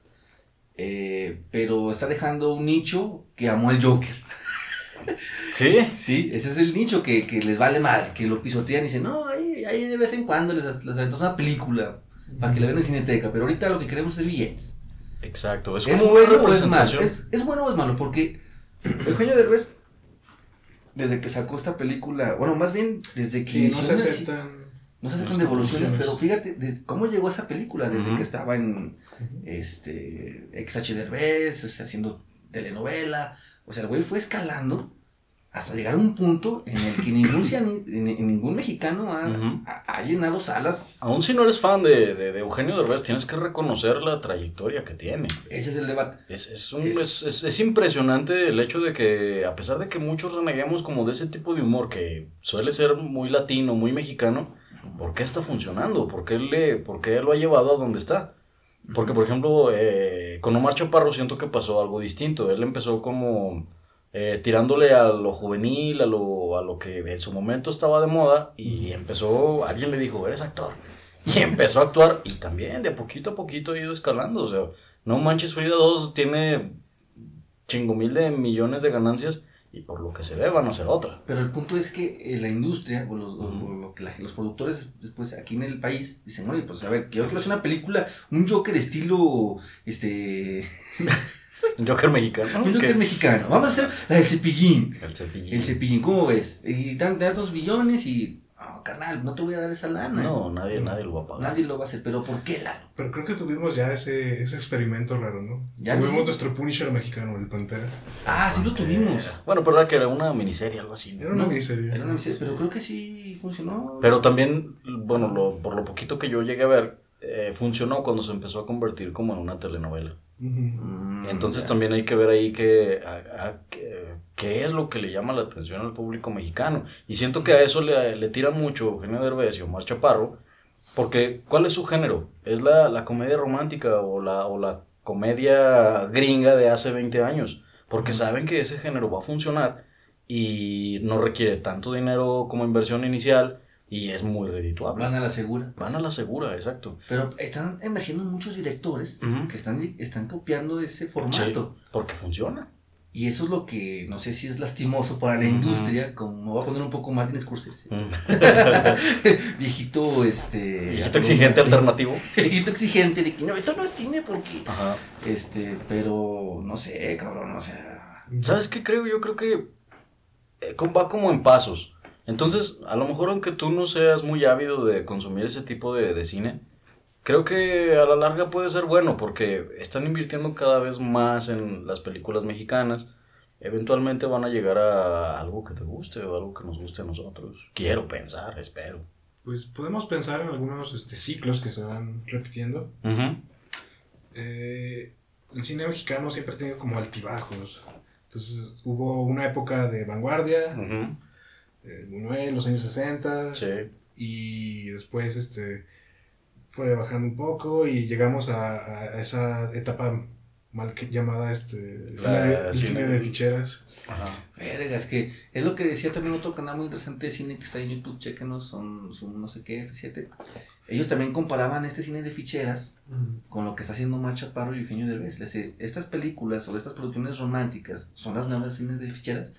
eh, pero está dejando un nicho que amó el Joker. Sí. Sí, ese es el nicho que, que les vale madre, que lo pisotean y dicen, no, ahí, ahí de vez en cuando les, les aventamos una película para que la vean en Cineteca, pero ahorita lo que queremos es billetes. Exacto. Es, ¿Es, como una bueno o es malo? ¿Es, es bueno o es malo? Porque Eugenio Derbez, desde que sacó esta película, bueno, más bien desde que Sí, no se aceptan. no se aceptan devoluciones, pero fíjate desde cómo llegó esa película, desde que estaba en este XH Derbez, o sea, haciendo telenovela, o sea, el güey fue escalando hasta llegar a un punto en el que ningún, ningún mexicano ha, Ujú. ha- ha llenado salas. Aún si no eres fan de, de, de Eugenio Derbez, tienes que reconocer la trayectoria que tiene. Ese es el debate. Es, es, un- es- es impresionante el hecho de que, a pesar de que muchos reneguemos como de ese tipo de humor que suele ser muy latino, muy mexicano, ¿por qué está funcionando? ¿Por qué, le, por qué lo ha llevado a donde está? Porque, por ejemplo, eh, con Omar Chaparro siento que pasó algo distinto. Él empezó como eh, tirándole a lo juvenil, a lo, a lo que en su momento estaba de moda, y empezó, alguien le dijo, eres actor. Y *laughs* empezó a actuar, y también de poquito a poquito ha ido escalando. O sea, no Manches Frida 2 tiene chingo mil de millones de ganancias, y por lo que se ve van a ser otra. Pero el punto es que eh, la industria, o, los, o- Ujú. o lo que la- los productores después aquí en el país dicen, oye, pues a ver, yo quiero hacer una película, un Joker estilo, este, *laughs* Joker mexicano. un Joker mexicano. Vamos a hacer la del cepillín. El cepillín. El cepillín, ¿cómo ves? Y dan, dan dos billones y, no, carnal, no te voy a dar esa lana. No, nadie, nadie lo va a pagar. Nadie lo va a hacer, pero ¿por qué, Lalo? Pero creo que tuvimos ya ese, ese experimento raro, ¿no? Ya tuvimos nuestro Punisher mexicano, el Pantera. Ah, sí lo tuvimos. Bueno, pero era que era una miniserie, algo así. ¿no? Era una No, miniserie. Era una Sí. pero creo que sí funcionó. Pero también, bueno, lo, por lo poquito que yo llegué a ver, eh, funcionó cuando se empezó a convertir como en una telenovela. Mm, Entonces también hay que ver ahí que, a- a- que- qué es lo que le llama la atención al público mexicano. Y siento que a eso le, le tira mucho Eugenio Derbez y Omar Chaparro, porque ¿cuál es su género? ¿Es la, la comedia romántica o la, o la comedia gringa de hace 20 años? Porque saben que ese género va a funcionar y no requiere tanto dinero como inversión inicial y es muy redituable. Van a la segura. Van a la segura, exacto. Pero están emergiendo muchos directores que están, están copiando ese formato. Sí, porque funciona. Y eso es lo que no sé si es lastimoso para la industria, como me voy a poner un poco Martin Scorsese. *laughs* Viejito, este... Viejito exigente alternativo. *laughs* Viejito exigente, de que no, esto no es cine porque... Ajá. Este, pero no sé, cabrón, o sea... ¿Sabes qué creo? Yo creo que eh, va como en pasos. Entonces, a lo mejor aunque tú no seas muy ávido de consumir ese tipo de, de cine, creo que a la larga puede ser bueno porque están invirtiendo cada vez más en las películas mexicanas. Eventualmente van a llegar a algo que te guste o algo que nos guste a nosotros. Quiero pensar, espero. Pues podemos pensar en algunos este, ciclos que se van repitiendo. Eh, el cine mexicano siempre ha tenido como altibajos. Entonces hubo una época de vanguardia, Ujú. eh, Buñuel, los años 60, Sí. y después este, fue bajando un poco y llegamos a, a esa etapa mal que- llamada este, La- cine, de- el cine- cine de ficheras. Ajá. Verga, es que es lo que decía también otro canal muy interesante de cine que está en YouTube, chequenos, son, son no sé qué, F7. Ellos también comparaban este cine de ficheras con lo que está haciendo Mar Chaparro y Eugenio Derbez. Les dice, estas películas o estas producciones románticas son las nuevas cines de ficheras.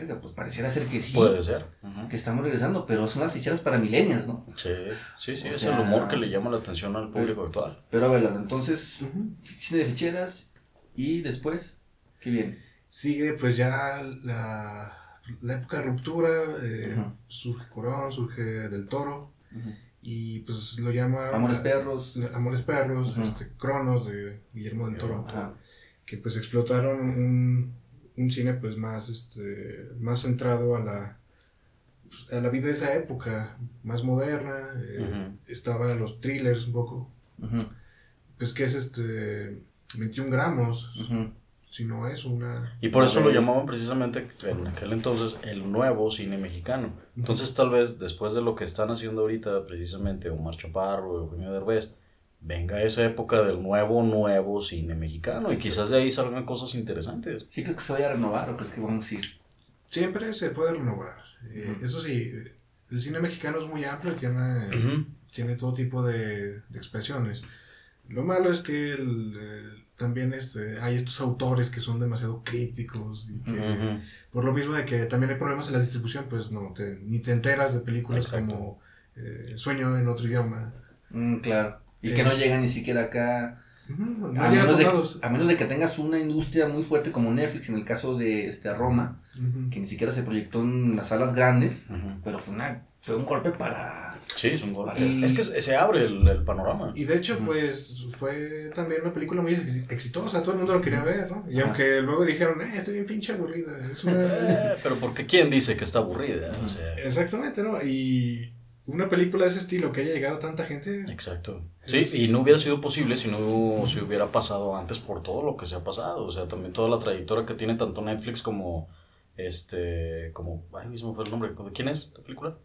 Verga, pues pareciera ser que sí, Puede ser. Que estamos regresando, pero son las ficheras para milenias, ¿no? Sí, sí, sí, O es sea- el humor que le llama la atención al público actual. Pero a ver, entonces, Ujú. cine de ficheras y después, ¿qué viene? Sigue pues ya la, la época de ruptura, eh, surge Corón, surge Del Toro. Y pues lo llama... Amores Perros. Amores Perros, este, Cronos de Guillermo del Toro. Que pues explotaron un, un cine pues más este más centrado a la pues, a la vida de esa época más moderna eh, estaban los thrillers un poco. Pues que es este 21 gramos si no es una Y por eso lo llamaban precisamente en aquel entonces el nuevo cine mexicano. Entonces tal vez después de lo que están haciendo ahorita precisamente Omar Chaparro, Eugenio Derbez, venga esa época del nuevo, nuevo cine mexicano y quizás de ahí salgan cosas interesantes. ¿Sí crees que se vaya a renovar o crees que vamos a ir? siempre se puede renovar Eh, eso sí el cine mexicano es muy amplio tiene tiene todo tipo de, de expresiones. Lo malo es que el, eh, también este, hay estos autores que son demasiado críticos y que, por lo mismo de que también hay problemas en la distribución, pues no, te- ni te enteras de películas Exacto. como eh, Sueño en otro idioma. Mm, claro. Y que Eh. no llegan ni siquiera acá. No a, llega menos de, todos lados. a menos de que tengas una industria muy fuerte como Netflix, en el caso de este, Roma, que ni siquiera se proyectó en las salas grandes, pero fue, una, fue un golpe para... Sí, es un golpe. Y- Es que se abre el, el panorama. Y de hecho, pues fue también una película muy ex- exitosa, todo el mundo lo quería ver, ¿no? Y aunque luego dijeron, eh, está bien pinche aburrida, es una... *laughs* Pero porque quién dice que está aburrida, o sea, Exactamente, ¿no? Y una película de ese estilo que haya llegado a tanta gente, Exacto. Sí, y no hubiera sido posible si no se hubiera pasado antes por todo lo que se ha pasado. O sea, también toda la trayectoria que tiene tanto Netflix como este. como. Ay, mismo fue el nombre. ¿De quién es la película?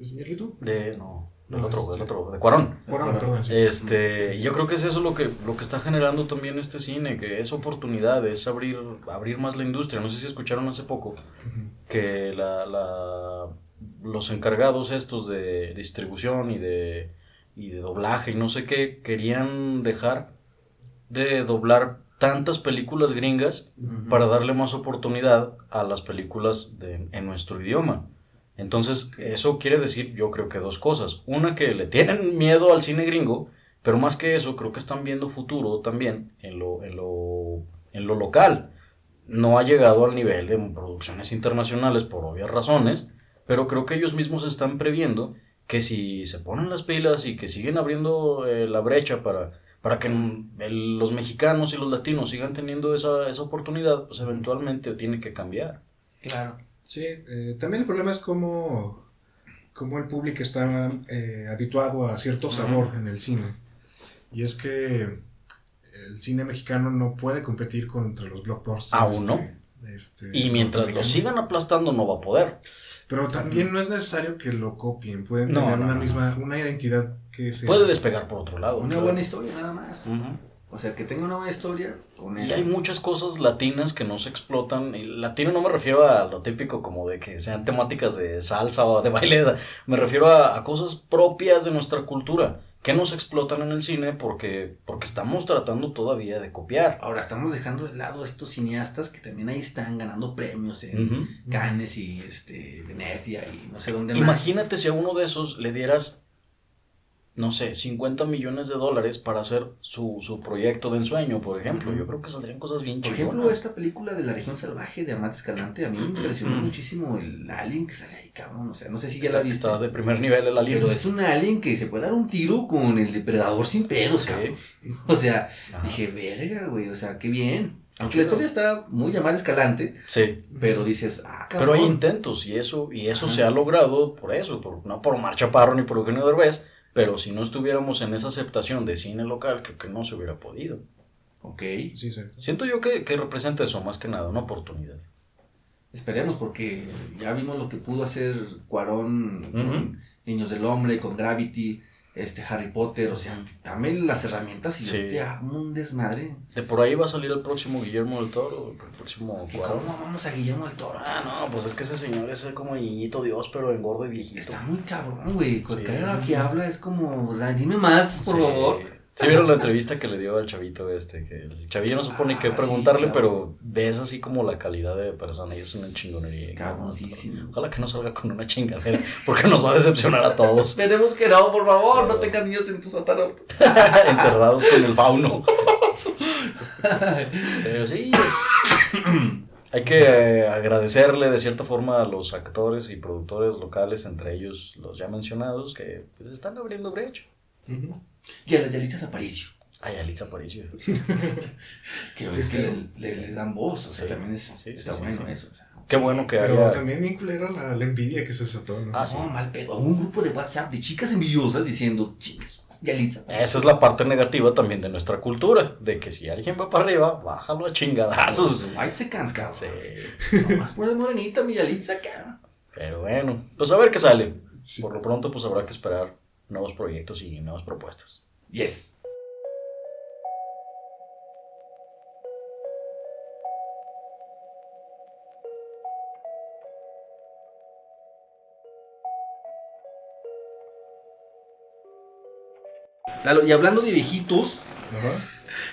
¿Señorito? De. No, del No, otro, este- del otro, de Cuarón. Bueno, perdón, sí. Este, yo creo que es eso lo que, lo que está generando también este cine, que es oportunidad, es abrir, abrir más la industria. No sé si escucharon hace poco que la, la- los encargados estos de distribución y de, y de doblaje y no sé qué, querían dejar de doblar tantas películas gringas para darle más oportunidad a las películas de, en nuestro idioma. Entonces, eso quiere decir, yo creo que dos cosas. Una, que le tienen miedo al cine gringo, pero más que eso, creo que están viendo futuro también en lo, en lo, en lo local. No ha llegado al nivel de producciones internacionales por obvias razones, pero creo que ellos mismos están previendo que si se ponen las pilas y que siguen abriendo eh, la brecha para, para que el- los mexicanos y los latinos sigan teniendo esa, esa oportunidad, pues eventualmente tiene que cambiar. Claro. Sí, eh, también el problema es cómo, cómo el público está eh, habituado a cierto sabor en el cine. Y es que el cine mexicano no puede competir contra los blockbusters. Aún no. Este, Y mientras lo sigan aplastando no va a poder. Pero también no es necesario que lo copien. Pueden No, tener no, una no. misma, una identidad que sea. Puede despegar por otro lado. Una claro. buena historia nada más. Ujú. O sea, que tenga una buena historia con Y hay muchas cosas latinas que no se explotan. Y latino no me refiero a lo típico como de que sean temáticas de salsa o de baile. *laughs* Me refiero a, a cosas propias de nuestra cultura que no se explotan en el cine porque, porque estamos tratando todavía de copiar. Ahora estamos dejando de lado a estos cineastas que también ahí están ganando premios en. Cannes y este, Venecia y no sé dónde más. Imagínate si a uno de esos le dieras, no sé, 50 millones de dólares para hacer su, su proyecto de ensueño, por ejemplo. Yo creo que saldrían cosas bien Por chingonas. ejemplo, esta película de la región salvaje de Amate Escalante, a mí me impresionó muchísimo el alien que sale ahí, cabrón. O sea, no sé si ya está, la viste. está de primer nivel el alien. Pero es un alien que se puede dar un tiro con el depredador sin pedos, Sí. cabrón. *laughs* O sea, dije, verga, güey, o sea, qué bien. Aunque la historia está muy Amate Escalante, Sí. pero dices, ah, Pero cabrón. hay intentos y eso, y eso Ajá. se ha logrado por eso, por, no por Omar Chaparro ni por Eugenio Derbez, pero si no estuviéramos en esa aceptación de cine local, creo que no se hubiera podido. Ok, Sí. Siento yo que, que representa eso más que nada, una oportunidad. esperemos porque ya vimos lo que pudo hacer Cuarón con Niños del Hombre, con Gravity, este Harry Potter, o sea, dame las herramientas y Sí. yo te hago un desmadre. De por ahí va a salir el próximo Guillermo del Toro, el próximo Cuarón. ¿Cómo vamos a Guillermo del Toro? Ah, no, pues es que ese señor es como niñito Dios, pero engordo y viejito. Está muy cabrón, güey. Con Sí. cada que habla es como, dime más, por Sí. favor. ¿Sí vieron la entrevista que le dio al chavito este? Que el chavillo no supone que Ah, sí, preguntarle, claro. pero ves así como la calidad de persona y es una chingonería. Ojalá que no salga con una chingadera, porque nos va a decepcionar a todos. *laughs* Esperemos que no, por favor, no tengas niños en tu sótano. *laughs* Encerrados con el fauno. *laughs* Pero sí, es, Hay que eh, agradecerle de cierta forma a los actores y productores locales, entre ellos los ya mencionados, que pues, están abriendo brecha. Ujú. Y a las Yalitzas Aparicio. Ay, Alitza Aparicio. *laughs* Que es que le, le- les dan voz, o sea, Sí. también es, Sí, sí, está sí, bueno sí. eso. O sea. Qué bueno que Pero haya... también bien culera la, la envidia que se desató, ¿no? Ah, sí. No, mal pedo. Hubo un grupo de WhatsApp de chicas envidiosas diciendo, chicas, Yalitza. Esa es la parte negativa también de nuestra cultura, de que si alguien va para arriba, bájalo a chingadazos. Los White Seconds, cabrón. Sí. *laughs* Nomás por el morenita, mi Yalitza, cabrón. Pero bueno, pues a ver qué sale. Sí. Por lo pronto, pues habrá que esperar nuevos proyectos y nuevas propuestas. Yes. Lalo, y hablando de viejitos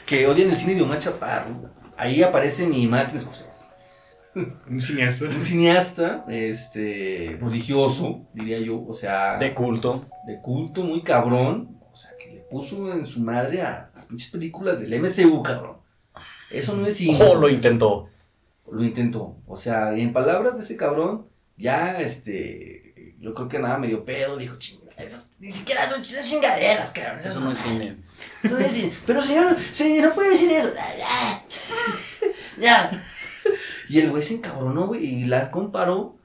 que odian el cine de Omar Chaparro, ahí aparece mi Martin Scorsese. Un cineasta. Un cineasta, este, prodigioso, diría yo, o sea, De culto. de culto, muy cabrón. O sea, que le puso en su madre a las pinches películas del MCU, cabrón. Eso no es cine. Ojo, lo intentó. Lo intentó. O sea, en palabras de ese cabrón, ya, este, yo creo que nada medio pedo, dijo, chinga, ni siquiera son, chingaderas, cabrón. Eso no es cine. eso no es cine. Pero señor, señor, no puede decir eso. *laughs* Ya. Ya. Y el güey se encabronó, güey, y la comparó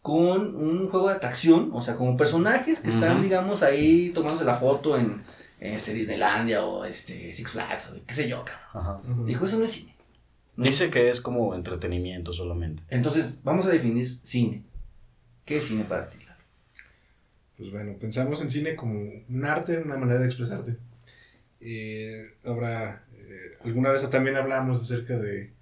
con un juego de atracción, o sea, como personajes que están, digamos, ahí tomándose la foto en, en, este Disneylandia o este Six Flags o qué sé yo, cabrón. Ajá. Dijo, eso no es cine. Dice que es como entretenimiento solamente. Entonces, vamos a definir cine. ¿Qué es cine para ti? Lalo? Pues bueno, pensamos en cine como un arte, una manera de expresarte. Eh, ahora, eh, alguna vez también hablamos acerca de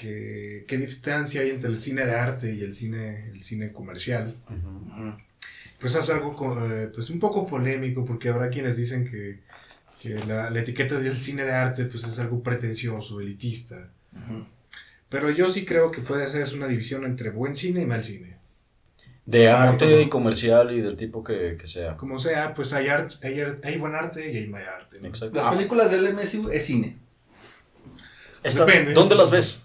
que, qué distancia hay entre el cine de arte y el cine, el cine comercial. Ujú. Pues es algo co- eh, pues un poco polémico porque habrá quienes dicen que, que la, la etiqueta del cine de arte pues es algo pretencioso, elitista. Ujú. Pero yo sí creo que puede ser una división entre buen cine y mal cine. De arte y comercial y del tipo que, que sea. Como sea, pues hay, art- hay, ar- hay buen arte y hay mal arte. ¿no? Exacto. Las Ah, películas del MCU es cine. está- Depende. ¿Dónde las ves?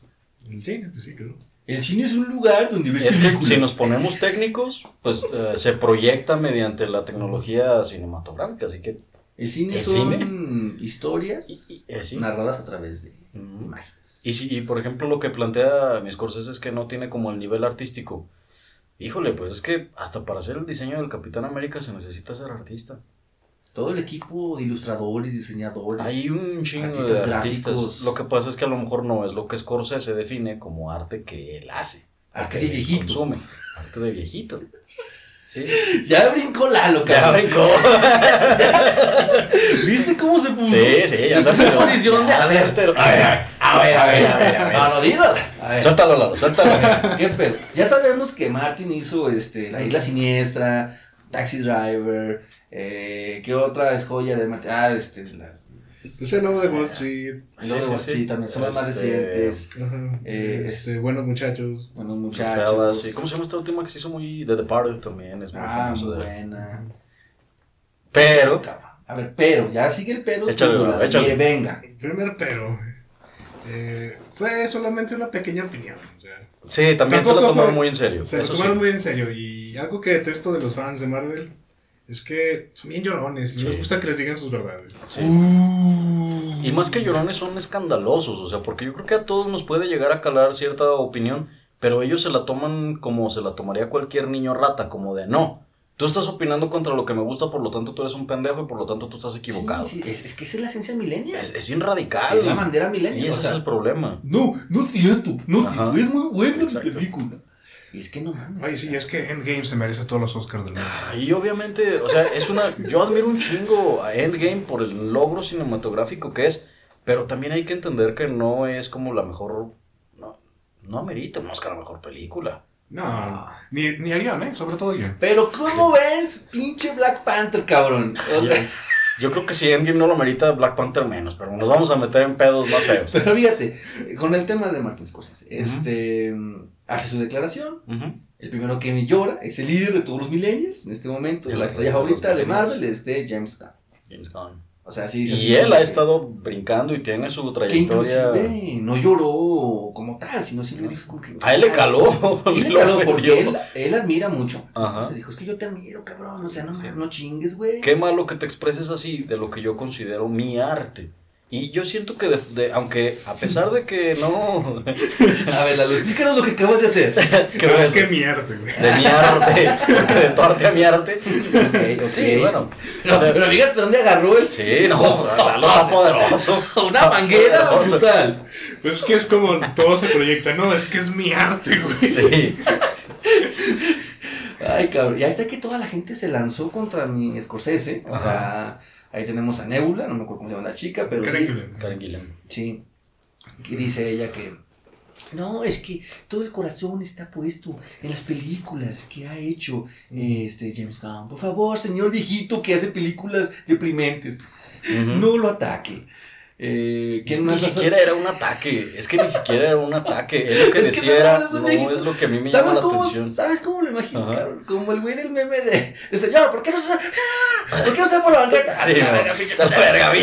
El cine, pues sí, creo. El cine es un lugar donde ves Es que películas. si nos ponemos técnicos, pues eh, se proyecta mediante la tecnología cinematográfica, así que... El cine ¿El son historias y- y- eh, sí. narradas a través de Ujú. imágenes. Y, si, y por ejemplo lo que plantea mis Scorsese es que no tiene como el nivel artístico. Híjole, pues es que hasta para hacer el diseño del Capitán América se necesita ser artista. Todo el equipo de ilustradores, diseñadores. Hay un chingo Artistas de gráficos. artistas. Lo que pasa es que a lo mejor no es lo que Scorsese define como arte que él hace. Arte de viejito. Consume. Arte de viejito. Sí. *laughs* Ya brincó Lalo, Ya cabrón. brincó. *laughs* ¿Viste cómo se puso? Sí, sí, ya se alteró. posición Ya se alteró. A ver, a ver, a ver, a ver, a ver. No, no, dilo. Suéltalo, Lalo, suéltalo. *laughs* ¿Qué pedo? Ya sabemos que Martin hizo este, La Isla Siniestra, Taxi Driver, eh, ¿qué otra es joya de Martin? Ah, este, las, Pues el lobo de Wall Street. el Lobo de Wall Street sí. también, son las más Este, recientes. Ajá. Eh, este, es- buenos muchachos. Buenos Fellas, muchachos. sí. ¿Cómo se llama esta última que se hizo muy The Departed también? Es muy Ah, famoso muy de buena. Pero, A ver, pero, ya sigue el pero. Échale. Y venga. Primer pero. eh, fue solamente una pequeña opinión. O sea, sí, también se la tomaron fue- muy en serio. se lo tomaron sí. muy en serio. Y algo que detesto de los fans de Marvel es que son bien llorones. Y no les gusta que les digan sus verdades. Sí. Uh. Y más que llorones son escandalosos, o sea, porque yo creo que a todos nos puede llegar a calar cierta opinión, pero ellos se la toman como se la tomaría cualquier niño rata, como de no. Tú estás opinando contra lo que me gusta, por lo tanto tú eres un pendejo y por lo tanto tú estás equivocado. Sí, sí, es, es que esa es la esencia milenial. Es, es bien radical. Es la bandera milenial. y ese o sea, es el problema. No, no es cierto. No, es muy buena película. Y es que no mames. Ay, sí, es que Endgame se merece todos los Oscars del mundo. Ah, Y obviamente, o sea, es una. Yo admiro un chingo a Endgame por el logro cinematográfico que es, pero también hay que entender que no es como la mejor. No, no amerita un Oscar a mejor película. No, ni, ni a guion, ¿eh? Sobre todo guion. Pero ¿cómo ves pinche Black Panther, cabrón? *laughs* O sea, Yo creo que si Endgame no lo merita, Black Panther menos, pero nos vamos a meter en pedos más feos. pero fíjate, con el tema de Martin Scorsese, este, hace su declaración. Ujú. El primero que llora es el líder de todos los millennials en este momento. La los favorita de. Marvel es de James Gunn. James Gunn. O sea, sí, dice así Y él ha que- estado brincando y tiene su Que trayectoria. inclusive no lloró como, tal, sino simplemente dijo como que. A él le caló. Sí le *laughs* caló porque él, él admira mucho. Ajá. O sea, dijo, es que yo te admiro, cabrón. O sea, no, Sí. no chingues, güey. Qué malo que te expreses así de lo que yo considero mi arte. Y yo siento que, de, de- aunque a pesar de que no. *laughs* A ver, Lalo, explícanos lo que acabas de hacer. *laughs* que no es que mierda, güey. de mi arte, porque de tu arte a mi arte. Ok, ok. Sí, bueno. Pero, o sea, pero fíjate dónde agarró el. sí, no, *laughs* Lalo está poderoso. Una manguera brutal. Pues es que es como todo se proyecta. No, es que es mi arte, güey. Sí. Ay, cabrón. Y ahí está que toda la gente se lanzó contra mi Scorsese. O sea, ahí tenemos a Nebula, no me acuerdo cómo se llama la chica, pero Karen sí. Karen Gillan. Sí. Que dice ella que. No, es que todo el corazón está puesto en las películas que ha hecho este James Gunn. Por favor, señor viejito que hace películas deprimentes, Ujú. no lo ataque. Eh, ¿Quién Ni siquiera era un ataque, es que ni siquiera era un ataque, él lo que *laughs* Es decía era, no, es es lo que a mí me llama ¿Sabes la cómo, atención. ¿Sabes cómo lo imagino, cabrón? Como el güey del meme de, de señor, ¿por qué no se ¿Por qué no se por la banqueta? Sí, Ah, la verga.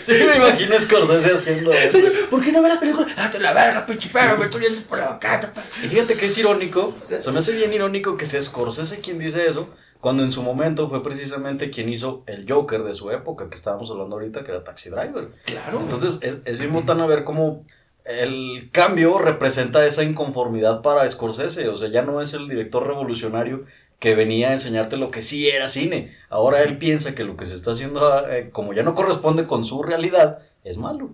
Sí, me imagino Scorsese haciendo eso. ¿por qué no ve las películas? Ah, te la verga, pinche perro, me estoy yendo por la banqueta. Y fíjate que es irónico, se me hace bien irónico que sea Scorsese quien dice eso, cuando en su momento fue precisamente quien hizo el Joker de su época, que estábamos hablando ahorita, que era Taxi Driver. Claro. Entonces es, es bien botana ver cómo el cambio representa esa inconformidad para Scorsese. O sea, ya no es el director revolucionario que venía a enseñarte lo que sí era cine. Ahora él piensa que lo que se está haciendo, eh, como ya no corresponde con su realidad, es malo.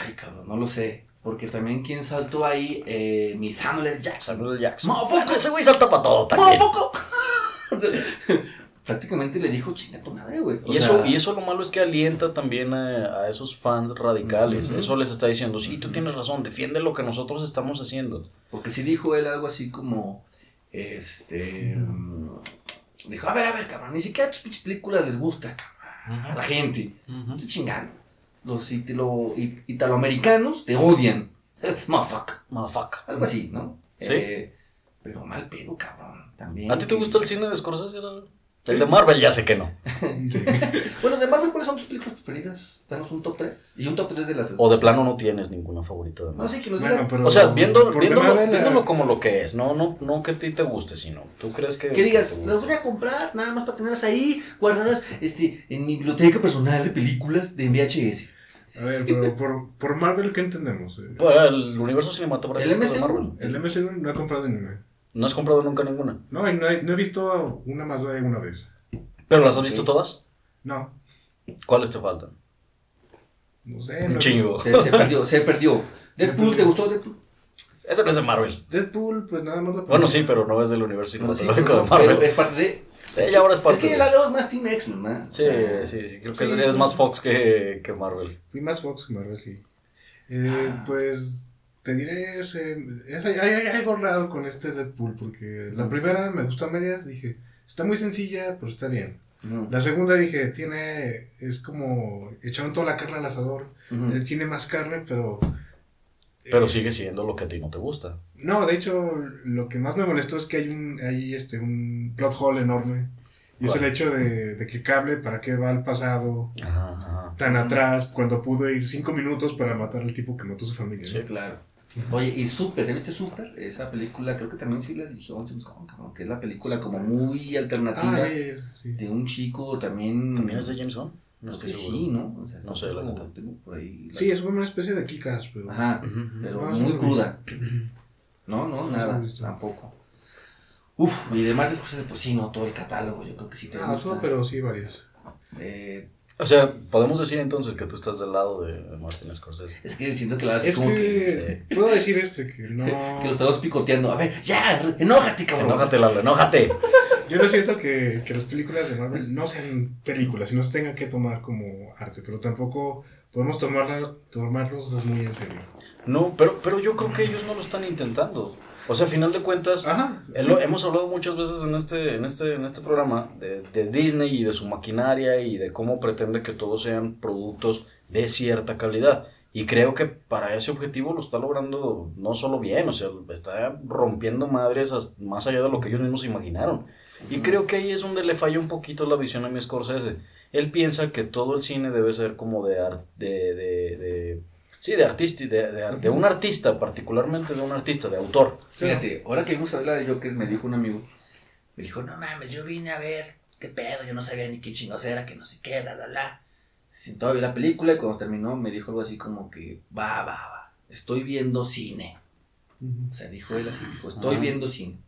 Ay, cabrón, no lo sé. Porque también quien saltó ahí, eh, mi Samuel. Jackson. Samuel. Jackson. Bueno, ese güey salta para todo también. ¡Mofoco! *laughs* Prácticamente le dijo chinga tu madre, güey. Y eso, y eso lo malo es que alienta también a, a esos fans radicales. Eso les está diciendo, sí, tú tienes razón, defiende lo que nosotros estamos haciendo. Porque sí dijo él algo así como. Este. mm, Dijo, a ver, a ver, cabrón, ni siquiera tus pinches películas les gusta, cabrón. A la gente. No estoy chingando. Los italo, it- italoamericanos te odian. *laughs* Motherfucker. Motherfucker. Algo así, ¿no? Sí. Eh, pero mal pedo, cabrón. También. ¿A ti te gusta el cine de Scorsese? Lalo? El de Marvel ya sé que no. Sí. *laughs* Bueno, de Marvel, ¿cuáles son tus películas preferidas? Danos un top 3. Y un top 3 de las. O de plano no tienes ninguna favorita de No Marvel. sé, que nos Bueno, diga. pero. O sea, viendo, viéndolo, viéndolo como lo que es, no, no, no que a ti te guste, sino tú crees que... Que digas, las voy a comprar nada más para tenerlas ahí guardadas este, en mi biblioteca personal de películas de VHS. A ver, pero por, por Marvel, ¿qué entendemos? Eh, el universo cinematográfico ¿El de? Marvel. El MCU no ha comprado ninguna. No has comprado nunca ninguna. No, no, he, no he visto una más de una vez. ¿Pero las has visto todas? No, ¿Cuáles te faltan? no sé. Un no chingo. Se, se perdió, se perdió. ¿Deadpool te gustó Deadpool? Ese no es de Marvel. Deadpool, pues nada más la Bueno, sí, pero no es del universo No, sí, cinematográfico de Marvel. pero es parte de. Ella ahora es parte Es que de- la Leo es más Team X-Men, ¿no? Sí, O sea, sí, sí. Creo que Sí. eres más Fox que, que Marvel. Fui más Fox que Marvel, sí. Eh, Ah. Pues te diré, ese, es- hay, algo raro con este Deadpool, porque la primera me gustó a medias, dije, está muy sencilla, pero está bien. no. La segunda dije, tiene, es como, echaron toda la carne al asador, eh, tiene más carne, pero... Pero eh, sigue siendo lo que a ti no te gusta. No, de hecho, lo que más me molestó es que hay un, hay este, un plot hole enorme. Y es el hecho de, de que Cable, ¿para qué va al pasado Ajá, ajá. tan Ujú. atrás cuando pudo ir cinco minutos para matar al tipo que mató a su familia? Sí. ¿no? Claro. Oye, y Super, ¿ya viste Super? Esa película creo que también sí la dirigió James Gunn, cabrón, que es la película como muy alternativa Ah, eh, sí. de un chico también... ¿También es de James Gunn? No Creo estoy que seguro. sí, ¿no? O sea, No sé, la tengo- neta. tengo por ahí la- Sí, es como una especie de Kikas, pero. Ajá, pero No, muy cruda. *clears throat* No, no, nada, tampoco. Uf, y demás de cosas, pues sí, no, todo el catálogo, yo creo que sí te Ah, gusta. no, pero sí, varias. Eh, O sea, podemos decir entonces que tú estás del lado de Martin Scorsese. es que siento que la verdad Es como que, que. Puedo decir este que no. *laughs* que lo estamos picoteando. A ver, ya, enójate, cabrón. Enójate, Lalo, enójate. *laughs* Yo no siento que, que las películas de Marvel no sean películas, sino se tengan que tomar como arte, pero tampoco podemos tomarla, tomarlos muy en serio. No, pero, pero yo creo que ellos no lo están intentando. O sea, a final de cuentas, Ajá. lo- hemos hablado muchas veces en este, en este, en este programa de, de Disney y de su maquinaria y de cómo pretende que todos sean productos de cierta calidad. Y creo que para ese objetivo lo está logrando no solo bien, o sea, está rompiendo madres más allá de lo que ellos mismos imaginaron. Y creo que ahí es donde le falla un poquito la visión a mi Scorsese. Él piensa que todo el cine debe ser como de arte, de, de, de, Sí, de artista, de, de, de un artista, particularmente de un artista, de autor. Fíjate, ahora que vimos a hablar de Joker, me dijo un amigo, me dijo, no mames, yo vine a ver qué pedo, yo no sabía ni qué chingos era, que no sé qué, bla, bla, bla. Se sentó a ver la película y cuando terminó me dijo algo así como que, va, va, va, estoy viendo cine. O sea, dijo él así, dijo, estoy Ah. viendo cine.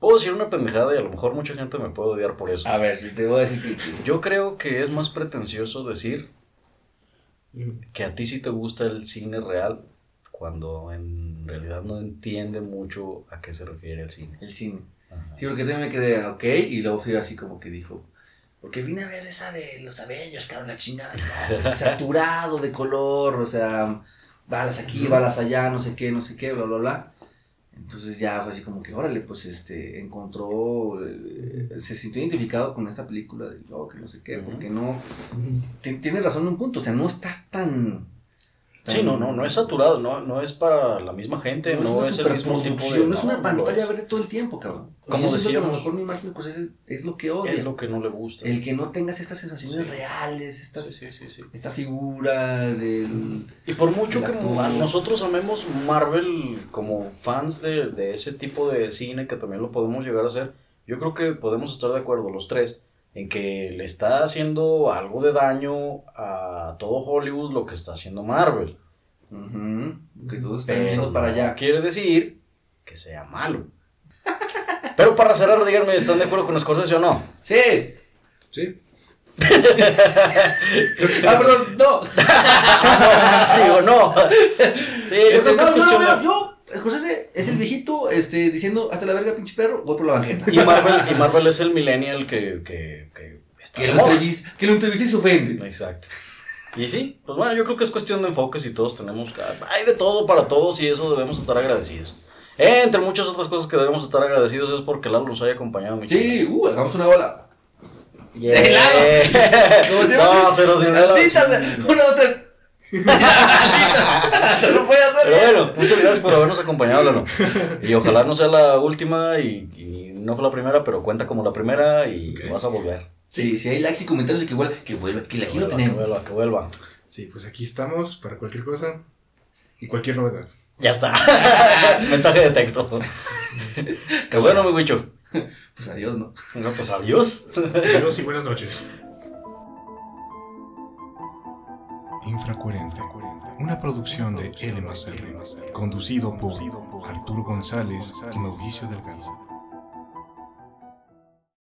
Puedo decir una pendejada y a lo mejor mucha gente me puede odiar por eso. A ver, si te voy a decir que- Yo creo que es más pretencioso decir que a ti sí te gusta el cine real cuando en realidad no entiende mucho a qué se refiere el cine. El cine. Ajá. Sí, porque también me quedé, ok, y luego fui así como que dijo, porque vine a ver esa de los Avengers, cabrón, la chingada, *laughs* saturado de color, o sea, balas aquí, balas allá, no sé qué, no sé qué, bla, bla, bla. Entonces ya fue así como que, órale, pues este, encontró, eh, se sintió identificado con esta película de Joker, no sé qué, porque no, ti- tiene razón en un punto, o sea, no está tan... Sí, no, no, no es saturado, no, no es para la misma gente, no, es el mismo tipo de... no es una no, no pantalla es. verde todo el tiempo, cabrón. Como siento que a decíamos. lo mejor mi Martin Scorsese es lo que odia. Es lo que no le gusta. El que no tengas estas sensaciones Sí. reales, estas, Sí, sí, sí, sí. esta figura del... Y por mucho que nosotros amemos Marvel como fans de, de ese tipo de cine que también lo podemos llegar a hacer, yo creo que podemos estar de acuerdo los tres en que le está haciendo algo de daño a todo Hollywood lo que está haciendo Marvel. Que todos están Pero viendo para no allá. quiere decir que sea malo. *laughs* Pero para cerrar, díganme, ¿están de acuerdo con Scorsese o no? ¡Sí! Sí. *laughs* ¡Ah, perdón! *laughs* ¡No! Digo, no. Sí, yo creo que es no, cuestión no, no, de... Scorsese es el viejito este, diciendo hasta la verga, pinche perro, voy por la banqueta. Y Marvel, y Marvel es el millennial que, que, que está Que lo, entrevista, que lo entrevista y se ofende. Exacto. Y sí, pues bueno, yo creo que es cuestión de enfoques y todos tenemos, hay de todo para todos y eso debemos estar agradecidos. Eh, entre muchas otras cosas que debemos estar agradecidos es porque Lalo nos haya acompañado. mi Sí, uh, hagamos una bola. Yeah. ¡De lado! *laughs* Como siempre. no, se nos la- Malditas, Una, dos, tres. Malditas. No puede hacer. Pero bueno, muchas gracias por habernos acompañado, Lalo. Y ojalá no sea la última y, y no fue la primera, pero cuenta como la primera y Ok. vas a volver. Sí, si hay likes y comentarios de que vuelva, que vuelva, que aquí lo vuelva, que tenemos. vuelva, que vuelva. Sí, pues aquí estamos para cualquier cosa y cualquier novedad. Ya está. *laughs* Mensaje de texto. que *laughs* bueno, mi bicho. Pues adiós, ¿no? No, pues adiós. Adiós y buenas noches. Infracoherente, una producción de L+R, conducido por Arturo González y Mauricio Delgado.